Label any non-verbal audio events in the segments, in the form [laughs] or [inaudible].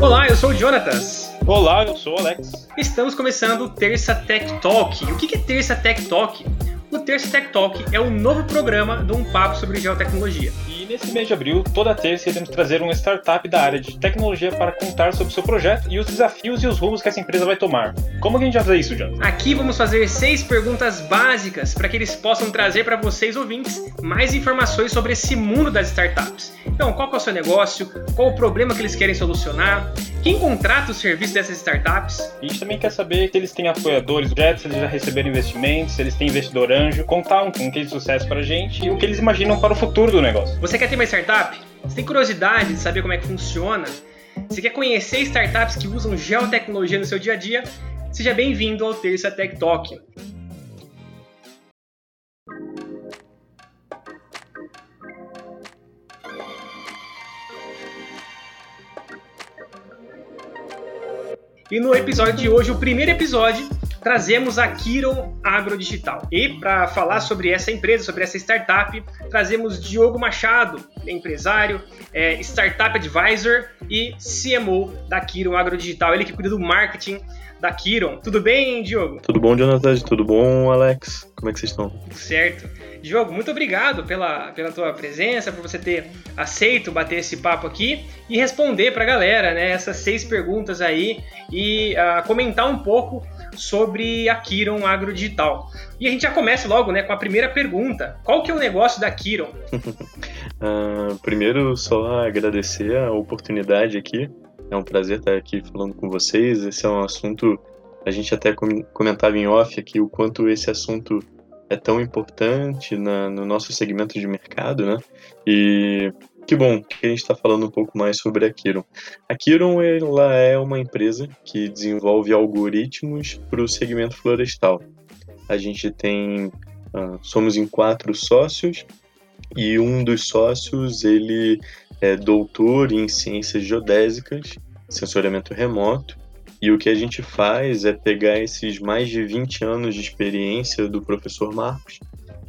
Olá, eu sou o Jonatas. Olá, eu sou o Alex. Estamos começando o Terça Tech Talk. O que é Terça Tech Talk? O Terça Tech Talk é um novo programa de um papo sobre geotecnologia. Nesse mês de abril, toda terça iremos trazer uma startup da área de tecnologia para contar sobre seu projeto e os desafios e os rumos que essa empresa vai tomar. Como que a gente vai fazer isso, John? Aqui vamos fazer seis perguntas básicas para que eles possam trazer para vocês, ouvintes, mais informações sobre esse mundo das startups. Então, qual é o seu negócio? Qual o problema que eles querem solucionar? Quem contrata os serviços dessas startups? A gente também quer saber se eles têm apoiadores, se eles já receberam investimentos, se eles têm investidor anjo, contar um, um case de sucesso para a gente e o que eles imaginam para o futuro do negócio. Você quer ter uma startup? Você tem curiosidade de saber como é que funciona? Você quer conhecer startups que usam geotecnologia no seu dia a dia? Seja bem-vindo ao Terça Tech Talk. E no episódio de hoje, o primeiro episódio, trazemos a Kiron Agrodigital. E para falar sobre essa empresa, sobre essa startup, trazemos Diogo Machado, empresário, é, Startup Advisor e CMO da Kiron Agrodigital. Ele que cuida do marketing da Kiron. Tudo bem, Diogo? Tudo bom, Jonathan? Tudo bom, Alex? Como é que vocês estão? Certo. Diogo, muito obrigado pela, pela tua presença, por você ter aceito bater esse papo aqui e responder para a galera, né, essas seis perguntas aí e uh, comentar um pouco sobre a Kiron Agrodigital. E a gente já começa logo, né, com a primeira pergunta. Qual que é o negócio da Kiron? uh, [laughs] primeiro, só agradecer a oportunidade aqui. É um prazer estar aqui falando com vocês. Esse é um assunto a gente até comentava em off aqui o quanto esse assunto é tão importante na, no nosso segmento de mercado, né? E que bom que a gente está falando um pouco mais sobre a Kiron. A Kiron ela é uma empresa que desenvolve algoritmos para o segmento florestal. A gente tem, uh, somos em quatro sócios e um dos sócios ele é doutor em ciências geodésicas, sensoriamento remoto e o que a gente faz é pegar esses mais de 20 anos de experiência do professor Marcos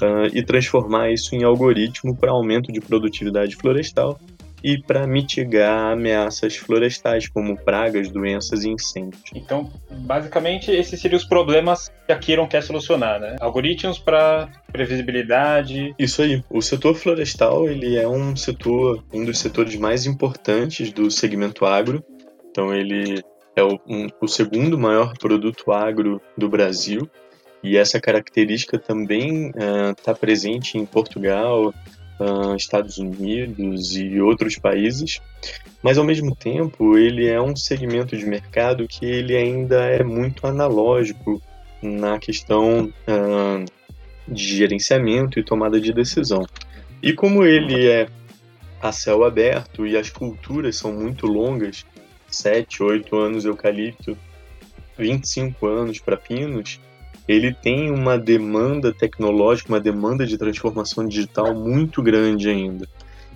uh, e transformar isso em algoritmo para aumento de produtividade florestal e para mitigar ameaças florestais, como pragas, doenças e incêndios. Então, basicamente, esses seriam os problemas que a Kiron quer solucionar, né? Algoritmos para previsibilidade. Isso aí. O setor florestal ele é um setor, um dos setores mais importantes do segmento agro. Então, ele é o, um, o segundo maior produto agro do Brasil e essa característica também está uh, presente em Portugal, uh, Estados Unidos e outros países, mas ao mesmo tempo ele é um segmento de mercado que ele ainda é muito analógico na questão uh, de gerenciamento e tomada de decisão. E como ele é a céu aberto e as culturas são muito longas, 7, 8 anos eucalipto, 25 anos para pinos, ele tem uma demanda tecnológica, uma demanda de transformação digital muito grande ainda.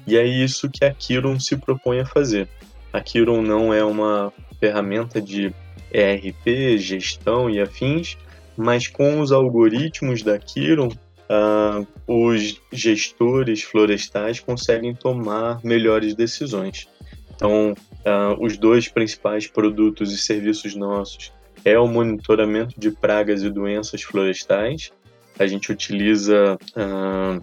E é isso que a Kiron se propõe a fazer. A Kiron não é uma ferramenta de ERP, gestão e afins, mas com os algoritmos da Kiron, uh, os gestores florestais conseguem tomar melhores decisões. Então, uh, os dois principais produtos e serviços nossos é o monitoramento de pragas e doenças florestais. A gente utiliza uh,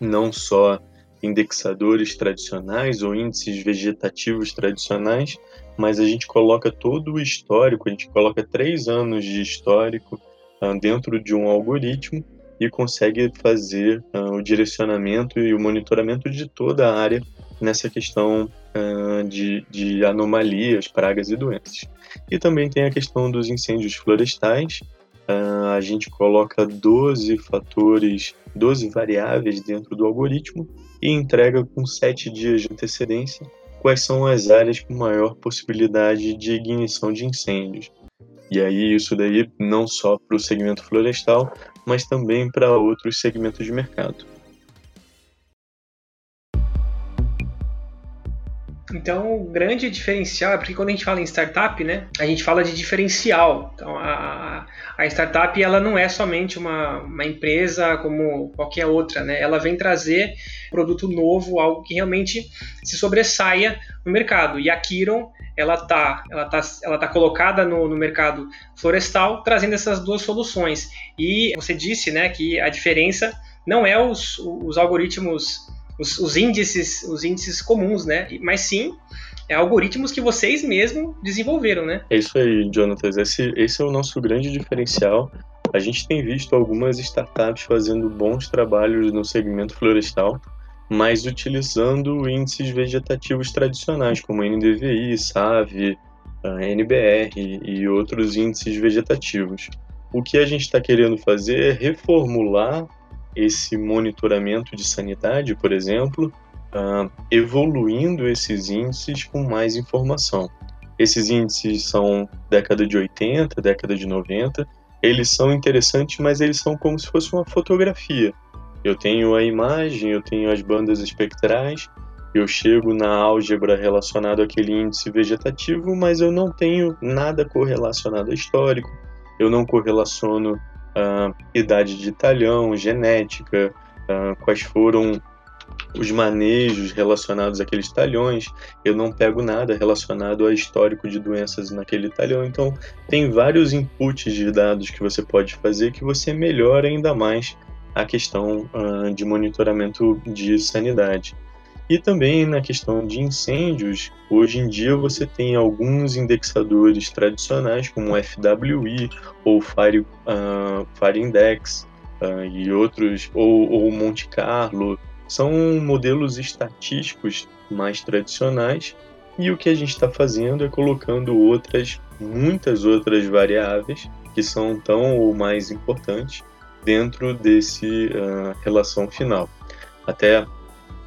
não só indexadores tradicionais ou índices vegetativos tradicionais, mas a gente coloca todo o histórico, a gente coloca três anos de histórico uh, dentro de um algoritmo e consegue fazer uh, o direcionamento e o monitoramento de toda a área nessa questão uh, de, de anomalias, pragas e doenças. E também tem a questão dos incêndios florestais. Uh, a gente coloca 12 fatores, 12 variáveis dentro do algoritmo e entrega com 7 dias de antecedência quais são as áreas com maior possibilidade de ignição de incêndios. E aí isso daí não só para o segmento florestal, mas também para outros segmentos de mercado. Então, o grande diferencial é porque quando a gente fala em startup, né, a gente fala de diferencial. Então, a, a startup ela não é somente uma, uma empresa como qualquer outra, né? Ela vem trazer produto novo, algo que realmente se sobressaia no mercado. E a Kiron ela está ela tá, ela tá colocada no, no, mercado florestal, trazendo essas duas soluções. E você disse né, que a diferença não é os, os algoritmos, os, os índices, os índices comuns, né? mas sim é algoritmos que vocês mesmos desenvolveram, né? É isso aí, Jonatas. Esse, esse é o nosso grande diferencial. A gente tem visto algumas startups fazendo bons trabalhos no segmento florestal, mas utilizando índices vegetativos tradicionais, como NDVI, SAV, NBR e outros índices vegetativos. O que a gente está querendo fazer é reformular esse monitoramento de sanidade, por exemplo, evoluindo esses índices com mais informação. Esses índices são década de 80, década de 90, eles são interessantes, mas eles são como se fosse uma fotografia. Eu tenho a imagem, eu tenho as bandas espectrais, eu chego na álgebra relacionado àquele índice vegetativo, mas eu não tenho nada correlacionado a histórico, eu não correlaciono uh, idade de talhão, genética, uh, quais foram os manejos relacionados àqueles talhões, eu não pego nada relacionado a histórico de doenças naquele talhão. Então, tem vários inputs de dados que você pode fazer que você melhora ainda mais a questão uh, de monitoramento de sanidade. E também na questão de incêndios, hoje em dia você tem alguns indexadores tradicionais, como o FWI ou Fire, uh, Fire Index uh, e outros, ou, ou Monte Carlo, são modelos estatísticos mais tradicionais. E o que a gente está fazendo é colocando outras, muitas outras variáveis que são tão ou mais importantes dentro desse uh, relação final. Até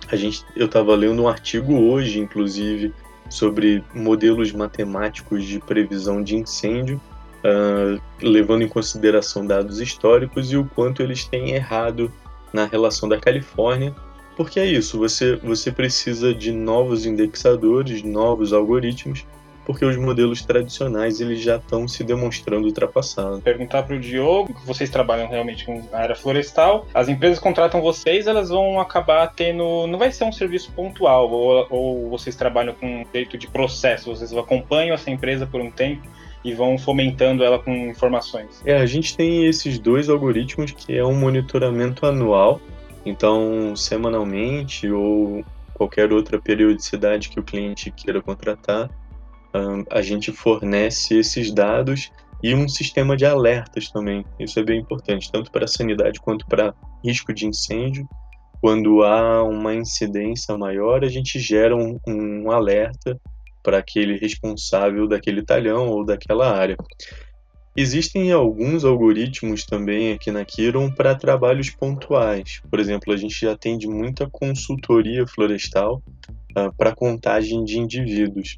a gente, eu estava lendo um artigo hoje, inclusive, sobre modelos matemáticos de previsão de incêndio, uh, levando em consideração dados históricos e o quanto eles têm errado na relação da Califórnia, porque é isso, você, você precisa de novos indexadores, novos algoritmos porque os modelos tradicionais eles já estão se demonstrando ultrapassados. Perguntar para o Diogo, vocês trabalham realmente com a área florestal, as empresas contratam vocês, elas vão acabar tendo, não vai ser um serviço pontual, ou, ou vocês trabalham com um jeito de processo, vocês acompanham essa empresa por um tempo e vão fomentando ela com informações. É, a gente tem esses dois algoritmos que é um monitoramento anual, então semanalmente ou qualquer outra periodicidade que o cliente queira contratar, a gente fornece esses dados e um sistema de alertas também. Isso é bem importante, tanto para a sanidade quanto para risco de incêndio. Quando há uma incidência maior, a gente gera um, um alerta para aquele responsável daquele talhão ou daquela área. Existem alguns algoritmos também aqui na Kiron para trabalhos pontuais. Por exemplo, a gente atende muita consultoria florestal uh, para contagem de indivíduos.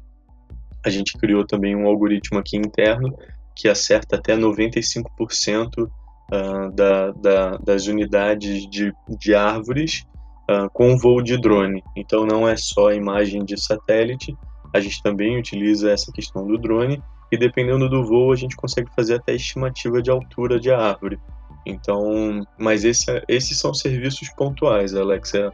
A gente criou também um algoritmo aqui interno que acerta até 95% uh, da, da, das unidades de, de árvores uh, com voo de drone. Então não é só imagem de satélite, a gente também utiliza essa questão do drone e dependendo do voo a gente consegue fazer até estimativa de altura de árvore. Então, mas esse, esses são serviços pontuais, Alex. É,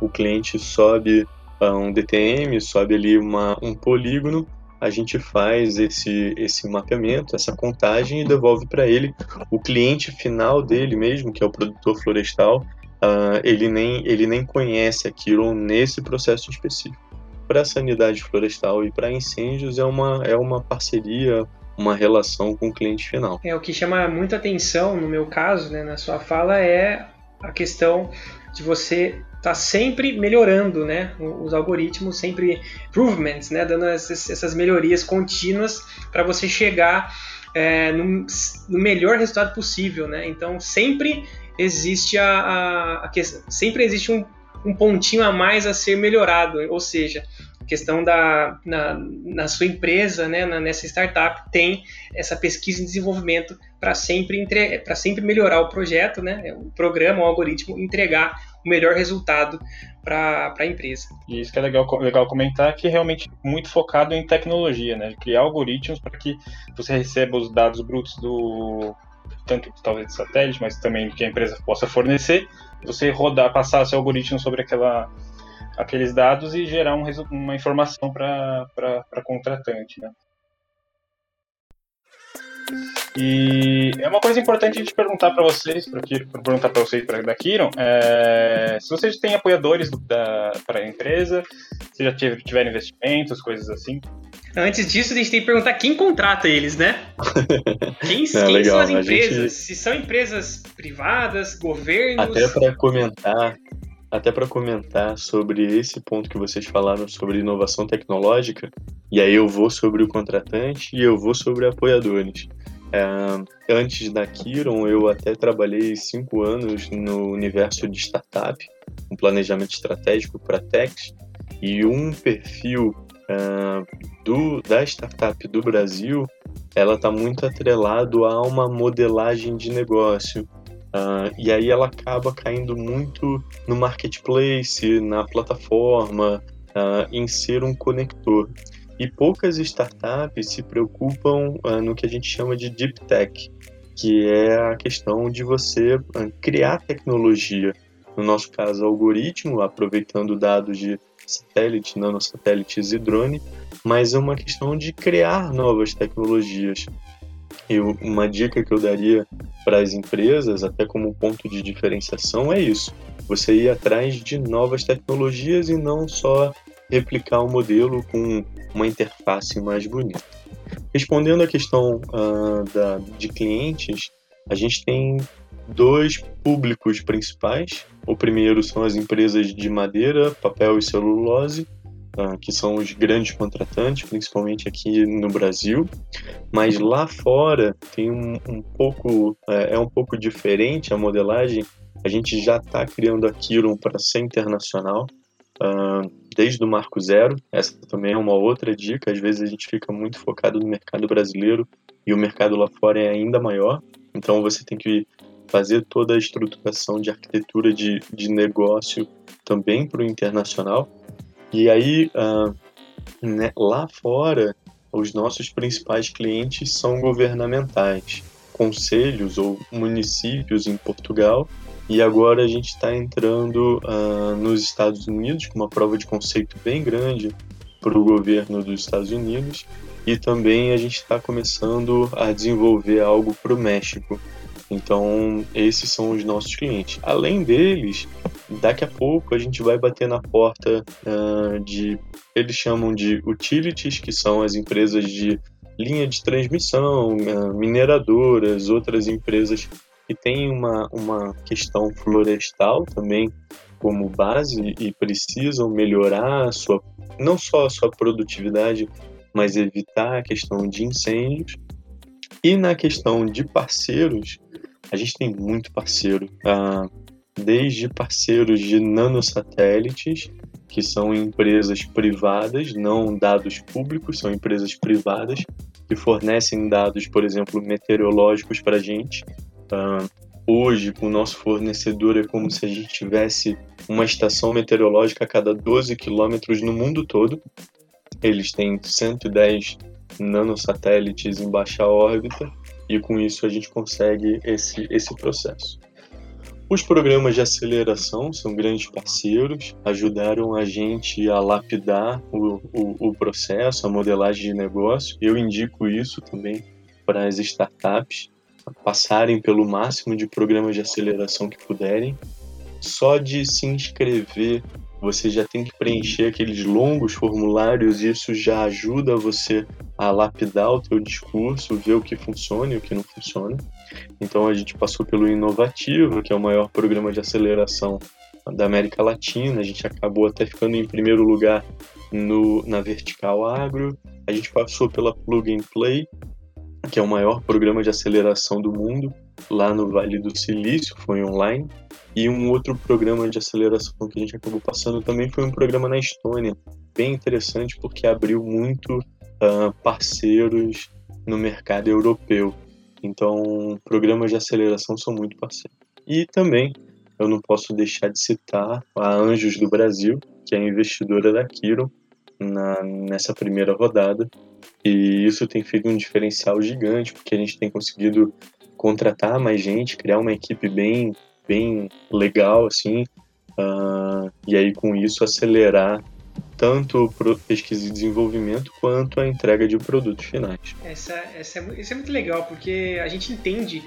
o cliente sobe um DTM, sobe ali uma, um polígono, a gente faz esse, esse mapeamento, essa contagem e devolve para ele. O cliente final dele mesmo, que é o produtor florestal, uh, ele, nem, ele nem conhece aquilo nesse processo específico. Para sanidade florestal e para incêndios é uma, é uma parceria, uma relação com o cliente final. É, o que chama muita atenção, no meu caso, né, na sua fala, é a questão de você tá sempre melhorando, né? Os algoritmos sempre improvements, né? Dando essas, essas melhorias contínuas para você chegar é, no, no, melhor resultado possível, né? Então sempre existe a, a, a sempre existe um, um pontinho a mais a ser melhorado, ou seja, a questão da na, na sua empresa, né, na, nessa startup tem essa pesquisa e desenvolvimento para sempre para sempre melhorar o projeto, né, o programa, o algoritmo, entregar o melhor resultado para a empresa. E isso que é legal, legal comentar, que é realmente muito focado em tecnologia, né? Criar algoritmos para que você receba os dados brutos do tanto talvez de satélite, mas também que a empresa possa fornecer, você rodar, passar seu algoritmo sobre aquela, aqueles dados e gerar um, uma informação para contratante. Né? E é uma coisa importante a gente perguntar para vocês, para perguntar para vocês para da Kiron, é, se vocês têm apoiadores para a empresa, se já tiveram investimentos, coisas assim. Antes disso, a gente tem que perguntar quem contrata eles, né? [laughs] Quem, Não, quem legal, são as empresas? Gente... Se são empresas privadas, governos. Até para comentar, até para comentar sobre esse ponto que vocês falaram sobre inovação tecnológica, e aí eu vou sobre o contratante e eu vou sobre apoiadores. É, antes da Kiron, eu até trabalhei cinco anos no universo de startup, um planejamento estratégico para techs, e um perfil uh, do, da startup do Brasil, ela está muito atrelado a uma modelagem de negócio. Uh, e aí ela acaba caindo muito no marketplace, na plataforma, uh, em ser um conector. E poucas startups se preocupam uh, no que a gente chama de deep tech, que é a questão de você uh, criar tecnologia. No nosso caso, algoritmo, aproveitando dados de satélite, nanosatélites e drone, mas é uma questão de criar novas tecnologias. E uma dica que eu daria para as empresas, até como ponto de diferenciação, é isso: você ir atrás de novas tecnologias e não só replicar o um modelo com uma interface mais bonita. Respondendo à questão uh, da, de clientes, a gente tem dois públicos principais. O primeiro são as empresas de madeira, papel e celulose, uh, que são os grandes contratantes, principalmente aqui no Brasil. Mas lá fora tem um, um pouco é, é um pouco diferente a modelagem. A gente já está criando a Kiron para ser internacional. Uh, desde o Marco Zero. Essa também é uma outra dica. Às vezes a gente fica muito focado no mercado brasileiro e o mercado lá fora é ainda maior. Então você tem que fazer toda a estruturação de arquitetura de, de negócio também para o internacional. E aí, uh, né, lá fora, os nossos principais clientes são governamentais, conselhos ou municípios em Portugal e agora a gente está entrando uh, nos Estados Unidos com uma prova de conceito bem grande para o governo dos Estados Unidos e também a gente está começando a desenvolver algo para o México. Então, esses são os nossos clientes. Além deles, daqui a pouco a gente vai bater na porta uh, de. Eles chamam de utilities, que são as empresas de linha de transmissão, uh, mineradoras, outras empresas que tem uma, uma questão florestal também como base e precisam melhorar sua, não só a sua produtividade, mas evitar a questão de incêndios. E na questão de parceiros, a gente tem muito parceiro, ah, desde parceiros de nanosatélites, que são empresas privadas, não dados públicos, são empresas privadas que fornecem dados, por exemplo, meteorológicos para a gente, Uh, hoje, com o nosso fornecedor, é como se a gente tivesse uma estação meteorológica a cada 12 quilômetros no mundo todo. Eles têm 110 nanosatélites em baixa órbita e com isso a gente consegue esse, esse processo. Os programas de aceleração são grandes parceiros, ajudaram a gente a lapidar o, o, o processo, a modelagem de negócio. Eu indico isso também para as startups passarem pelo máximo de programas de aceleração que puderem. Só de se inscrever, você já tem que preencher aqueles longos formulários e isso já ajuda você a lapidar o teu discurso, ver o que funciona e o que não funciona. Então a gente passou pelo Inovativo, que é o maior programa de aceleração da América Latina. A gente acabou até ficando em primeiro lugar no, na Vertical Agro. A gente passou pela Plug and Play, que é o maior programa de aceleração do mundo, lá no Vale do Silício, foi online. E um outro programa de aceleração que a gente acabou passando também foi um programa na Estônia, bem interessante porque abriu muito uh, parceiros no mercado europeu. Então, programas de aceleração são muito parceiros. E também eu não posso deixar de citar a Anjos do Brasil, que é investidora da Kiron na, nessa primeira rodada. E isso tem feito um diferencial gigante, porque a gente tem conseguido contratar mais gente, criar uma equipe bem, bem legal, assim, uh, e aí com isso acelerar tanto pesquisa e desenvolvimento quanto a entrega de produtos finais. Essa, essa é, isso é muito legal, porque a gente entende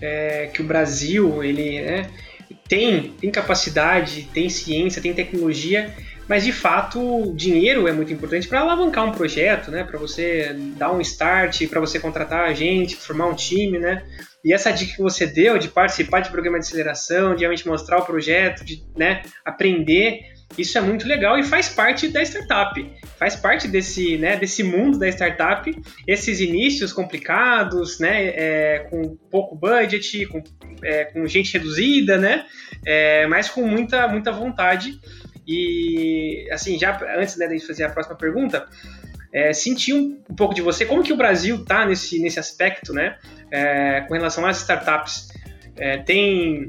é, que o Brasil ele né, tem, tem capacidade, tem ciência, tem tecnologia, mas de fato o dinheiro é muito importante para alavancar um projeto, né? Para você dar um start, para você contratar a gente, formar um time, né? E essa dica que você deu de participar de programa de aceleração, de realmente mostrar o projeto, de né, aprender, isso é muito legal e faz parte da startup. Faz parte desse, né, desse mundo da startup, esses inícios complicados, né, é, com pouco budget, com, é, com gente reduzida, né, é, mas com muita, muita vontade. E, assim, já antes né, de fazer a próxima pergunta, é, um, um, pouco de você, como que o Brasil está nesse, nesse aspecto, né, é, com relação às startups. É, tem,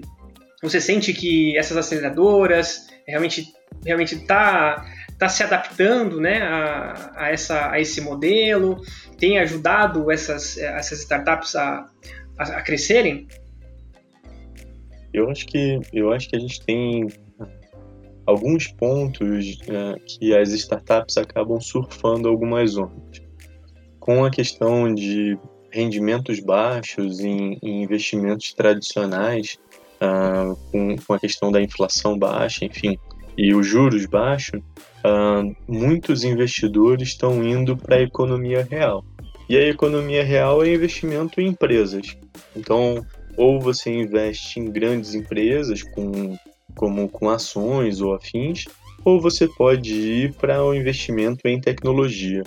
você sente que essas aceleradoras realmente realmente está tá se adaptando, né, a, a, essa, a esse modelo, tem ajudado essas, essas startups a, a, a crescerem? Eu acho que eu acho que a gente tem alguns pontos uh, que as startups acabam surfando algumas ondas. Com a questão de rendimentos baixos em, em investimentos tradicionais, uh, com, com, a questão da inflação baixa, enfim, e os juros baixos, uh, muitos investidores estão indo para a economia real. E a economia real é investimento em empresas. Então, ou você investe em grandes empresas com como com ações ou afins, ou você pode ir para o um investimento em tecnologia.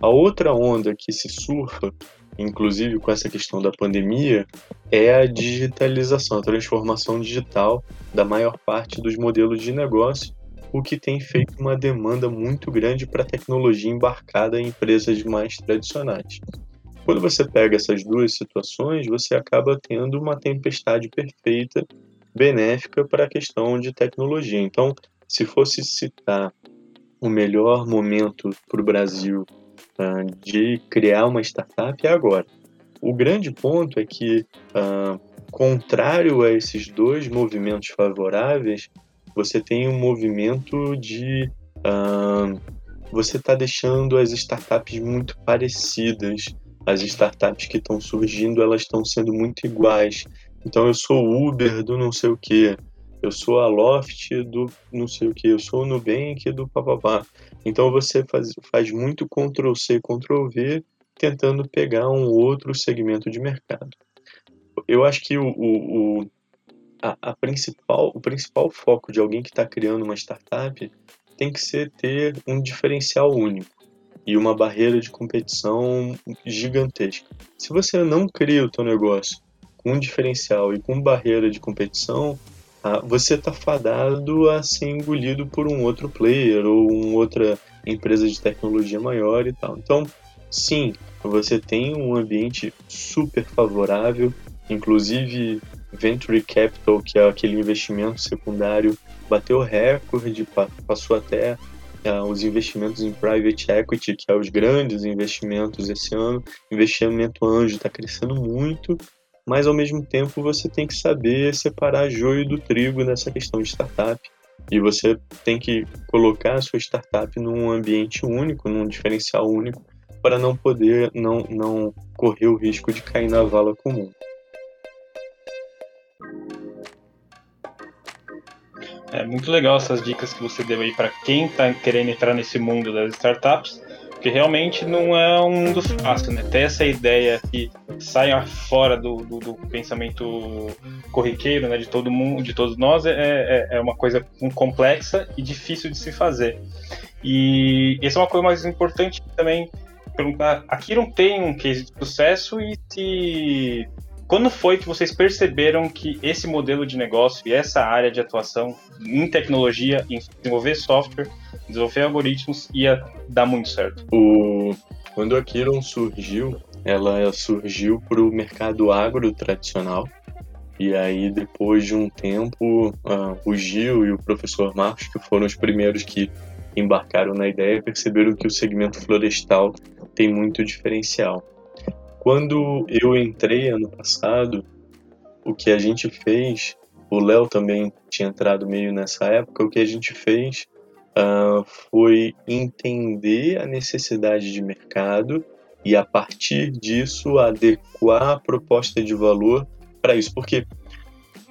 A outra onda que se surfa, inclusive com essa questão da pandemia, é a digitalização, a transformação digital da maior parte dos modelos de negócio, o que tem feito uma demanda muito grande para tecnologia embarcada em empresas mais tradicionais. Quando você pega essas duas situações, você acaba tendo uma tempestade perfeita benéfica para a questão de tecnologia. Então, se fosse citar o melhor momento para o Brasil uh, de criar uma startup, é agora. O grande ponto é que, uh, contrário a esses dois movimentos favoráveis, você tem um movimento de. Uh, você está deixando as startups muito parecidas. As startups que estão surgindo, elas estão sendo muito iguais. Então eu sou Uber do não sei o que, eu sou a Loft do não sei o que, eu sou o Nubank do papapá. Então você faz, faz muito Ctrl C, Ctrl V, tentando pegar um outro segmento de mercado. Eu acho que o, o, o a, a, principal, o principal foco de alguém que está criando uma startup tem que ser ter um diferencial único e uma barreira de competição gigantesca. Se você não cria o teu negócio com diferencial e com barreira de competição, ah, você está fadado a ser engolido por um outro player ou uma outra empresa de tecnologia maior e tal. Então, sim, você tem um ambiente super favorável, inclusive Venture Capital, que é aquele investimento secundário, bateu recorde, passou até uh, os investimentos em Private Equity, que é os grandes investimentos esse ano. Investimento anjo está crescendo muito mas ao mesmo tempo você tem que saber separar joio do trigo nessa questão de startup. E você tem que colocar a sua startup num ambiente único, num diferencial único, para não poder, não, não correr o risco de cair na vala comum. É muito legal essas dicas que você deu aí para quem está querendo entrar nesse mundo das startups porque realmente não é um mundo fácil, né? Ter essa ideia que saia fora do, do, do, pensamento corriqueiro, né? De todo mundo, de todos nós, é, é, é uma coisa complexa e difícil de se fazer. E essa é uma coisa mais importante também perguntar. Aqui não tem um case de sucesso e se quando foi que vocês perceberam que esse modelo de negócio e essa área de atuação em tecnologia, em desenvolver software, desenvolver algoritmos, ia dar muito certo? O... Quando a Kiron surgiu, ela surgiu para o mercado agro tradicional. E aí, depois de um tempo, uh, o Gil e o professor Marcos, que foram os primeiros que embarcaram na ideia, perceberam que o segmento florestal tem muito diferencial. Quando eu entrei ano passado, o que a gente fez, o Léo também tinha entrado meio nessa época, o que a gente fez uh, foi entender a necessidade de mercado e a partir disso adequar a proposta de valor para isso, porque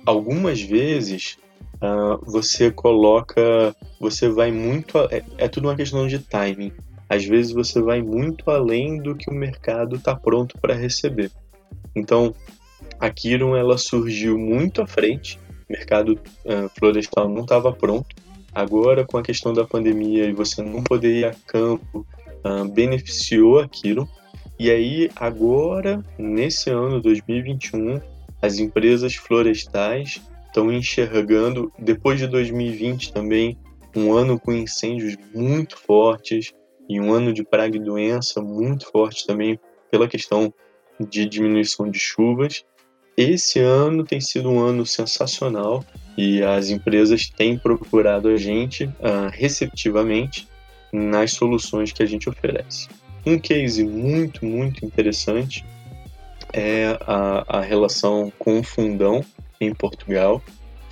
algumas vezes uh, você coloca, você vai muito, é, é tudo uma questão de timing. Às vezes você vai muito além do que o mercado está pronto para receber. Então, a Kiron ela surgiu muito à frente, o mercado uh, florestal não estava pronto. Agora, com a questão da pandemia e você não poder ir a campo, uh, beneficiou a Kiron. E aí, agora, nesse ano 2021, as empresas florestais estão enxergando, depois de 2020 também, um ano com incêndios muito fortes e um ano de praga e doença muito forte também pela questão de diminuição de chuvas. Esse ano tem sido um ano sensacional e as empresas têm procurado a gente uh, receptivamente nas soluções que a gente oferece. Um case muito, muito interessante é a, a relação com o Fundão em Portugal.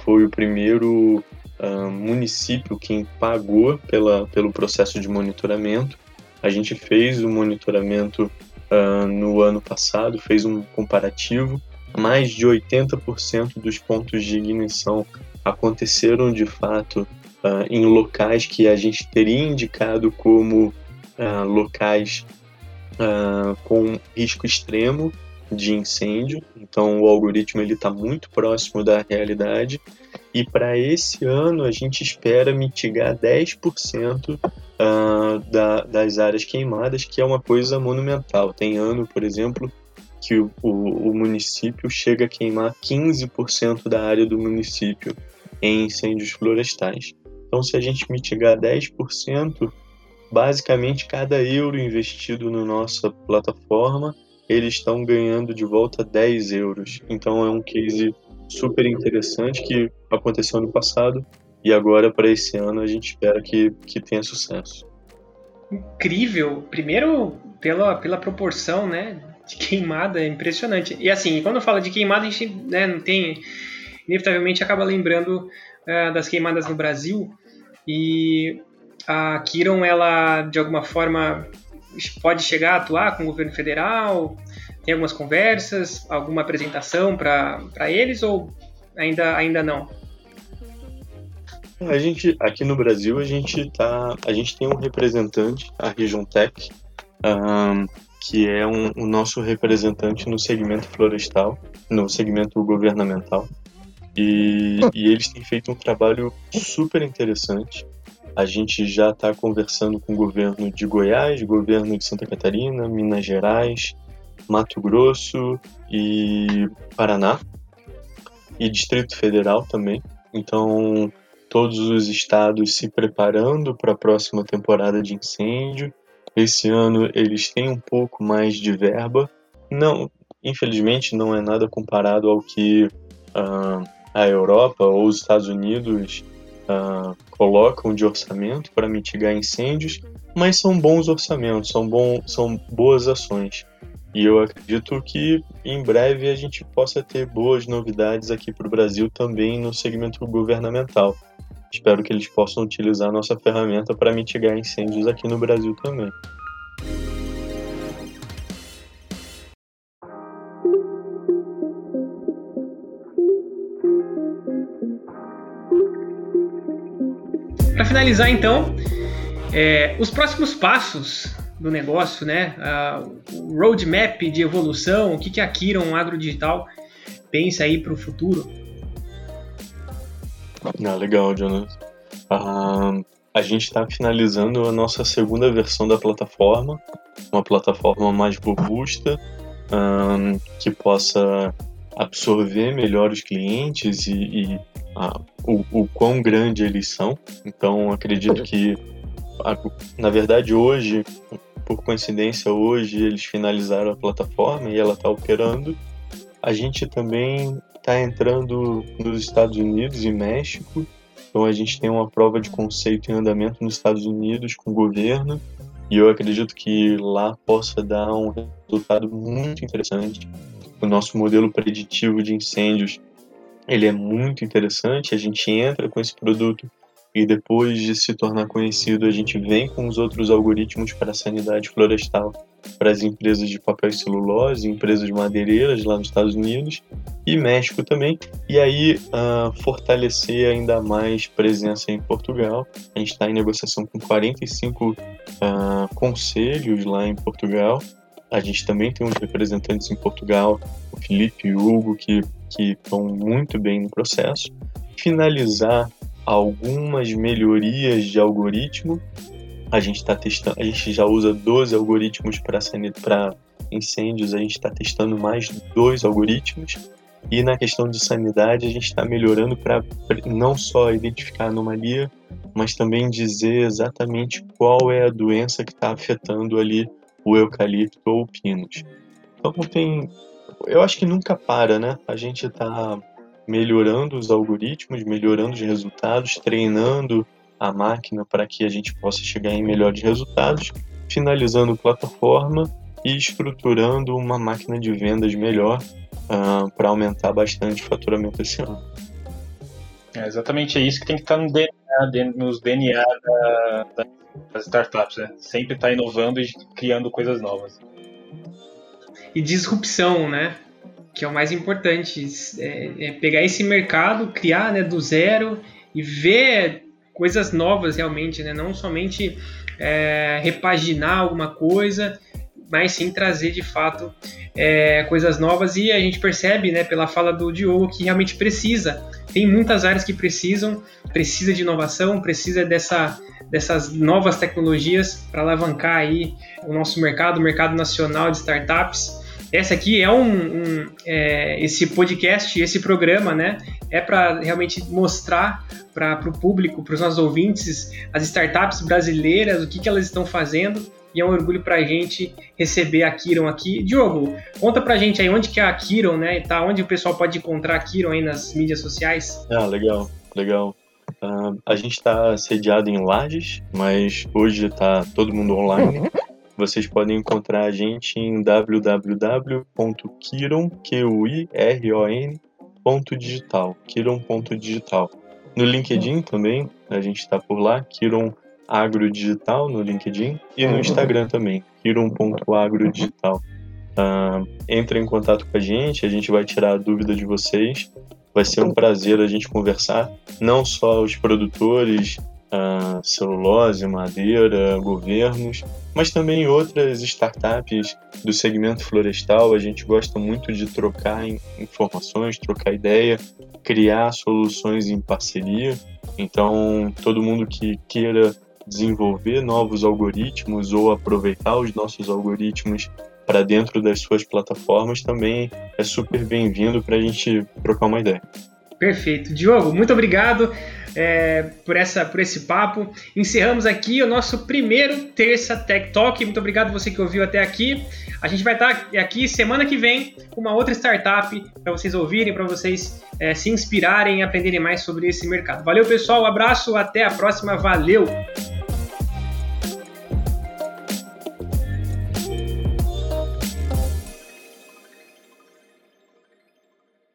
Foi o primeiro uh, município quem pagou pela, pelo processo de monitoramento. A gente fez o monitoramento uh, no ano passado, fez um comparativo. Mais de 80% dos pontos de ignição aconteceram de fato uh, em locais que a gente teria indicado como locais com risco extremo de incêndio, então o algoritmo ele está muito próximo da realidade e para esse ano a gente espera mitigar 10% uh, ah, da, das áreas queimadas, que é uma coisa monumental. Tem ano, por exemplo, que o, o, o município chega a queimar 15% da área do município em incêndios florestais. Então, se a gente mitigar 10%, basicamente cada euro investido na nossa plataforma eles estão ganhando de volta 10 euros. Então é um case super interessante que aconteceu no passado e agora para esse ano a gente espera que, que tenha sucesso. Incrível! Primeiro pela, pela proporção, né, de queimada, é impressionante. E assim, quando fala de queimada, a gente né, não tem inevitavelmente acaba lembrando uh, das queimadas no Brasil e a Kiron ela de alguma forma pode chegar a atuar com o governo federal? Tem algumas conversas, alguma apresentação para eles ou ainda, ainda não? A gente aqui no Brasil a gente tá, a gente tem um representante, a Region Tech, um, que é um, o nosso representante no segmento florestal, no segmento governamental, e, e eles têm feito um trabalho super interessante. A gente já está conversando com o governo de Goiás, governo de Santa Catarina, Minas Gerais, Mato Grosso e Paraná, e Distrito Federal também. Então, todos os estados se preparando para a próxima temporada de incêndio. Esse ano eles têm um pouco mais de verba. Não, infelizmente não é nada comparado ao que uh, a Europa ou os Estados Unidos uh, colocam de orçamento para mitigar incêndios, mas são bons orçamentos, são, bom, são boas ações. E eu acredito que em breve a gente possa ter boas novidades aqui para o Brasil também no segmento governamental. Espero que eles possam utilizar a nossa ferramenta para mitigar incêndios aqui no Brasil também. Para finalizar, então, é, os próximos passos do negócio, né? o roadmap de evolução, o que, que a Kiron Agro Digital pensa aí para o futuro? Ah, legal, Jonas. Ah, a gente está finalizando a nossa segunda versão da plataforma, uma plataforma mais robusta, ah, que possa absorver melhor os clientes e, e a, o, o quão grande eles são. Então, acredito que, na verdade, hoje, por coincidência, hoje eles finalizaram a plataforma e ela está operando. A gente também está entrando nos Estados Unidos e México. Então a gente tem uma prova de conceito em andamento nos Estados Unidos com o governo e eu acredito que lá possa dar um resultado muito interessante. O nosso modelo preditivo de incêndios ele é muito interessante. A gente entra com esse produto e depois de se tornar conhecido, a gente vem com os outros algoritmos para a sanidade florestal para as empresas de papel e celulose, empresas madeireiras lá nos Estados Unidos e México também, e aí uh, fortalecer ainda mais presença em Portugal. A gente está em negociação com 45 uh, ah, conselhos lá em Portugal. A gente também tem uns representantes em Portugal, o Felipe e o Hugo, que estão muito bem no processo. Finalizar algumas melhorias de algoritmo. A gente está testando, a gente já usa 12 algoritmos para incêndios, a gente está testando mais dois algoritmos. E na questão de sanidade, a gente está melhorando para não só identificar a anomalia, mas também dizer exatamente qual é a doença que está afetando ali o eucalipto ou o pinus. Então tem, eu acho que nunca para, né? A gente está melhorando os algoritmos, melhorando os resultados, treinando a máquina para que a gente possa chegar em melhores resultados, finalizando a plataforma e estruturando uma máquina de vendas melhor uh, para aumentar bastante o faturamento esse ano. É exatamente é isso que tem que estar no DNA, nos DNA da, das startups, né? Sempre estar tá inovando e criando coisas novas. E disrupção, né? Que é o mais importante, é, é pegar esse mercado, criar né, do zero e ver coisas novas realmente, né? não somente é, repaginar alguma coisa, mas sim trazer de fato é, coisas novas e a gente percebe, né, pela fala do Diogo, que realmente precisa. Tem muitas áreas que precisam, precisa de inovação, precisa dessa, dessas novas tecnologias para alavancar aí o nosso mercado, o mercado nacional de startups. Essa aqui é um, um é, esse podcast, esse programa, né? É para realmente mostrar para o público, para os nossos ouvintes, as startups brasileiras, o que, que elas estão fazendo. E é um orgulho para a gente receber a Kiron aqui. Diogo, conta para a gente aí onde que é a Kiron, né? Tá, onde o pessoal pode encontrar a Kiron aí nas mídias sociais? Ah, legal, legal. Uh, a gente está sediado em Lages, mas hoje está todo mundo online. Vocês podem encontrar a gente em www.kiron.digital, kiron.digital. No LinkedIn também, a gente está por lá, Kiron Agrodigital no LinkedIn e no Instagram também, kiron.agrodigital. Uh, entre em contato com a gente, a gente vai tirar a dúvida de vocês. Vai ser um prazer a gente conversar, não só os produtores, celulose, madeira, governos, mas também outras startups do segmento florestal. A gente gosta muito de trocar informações, trocar ideia, criar soluções em parceria. Então, todo mundo que queira desenvolver novos algoritmos ou aproveitar os nossos algoritmos para dentro das suas plataformas também é super bem-vindo para a gente trocar uma ideia. Perfeito. Diogo, muito obrigado é, por, essa, por esse papo. Encerramos aqui o nosso primeiro Terça Tech Talk. Muito obrigado você que ouviu até aqui. A gente vai estar aqui semana que vem com uma outra startup para vocês ouvirem, para vocês é, se inspirarem e aprenderem mais sobre esse mercado. Valeu, pessoal. Um abraço. Até a próxima. Valeu!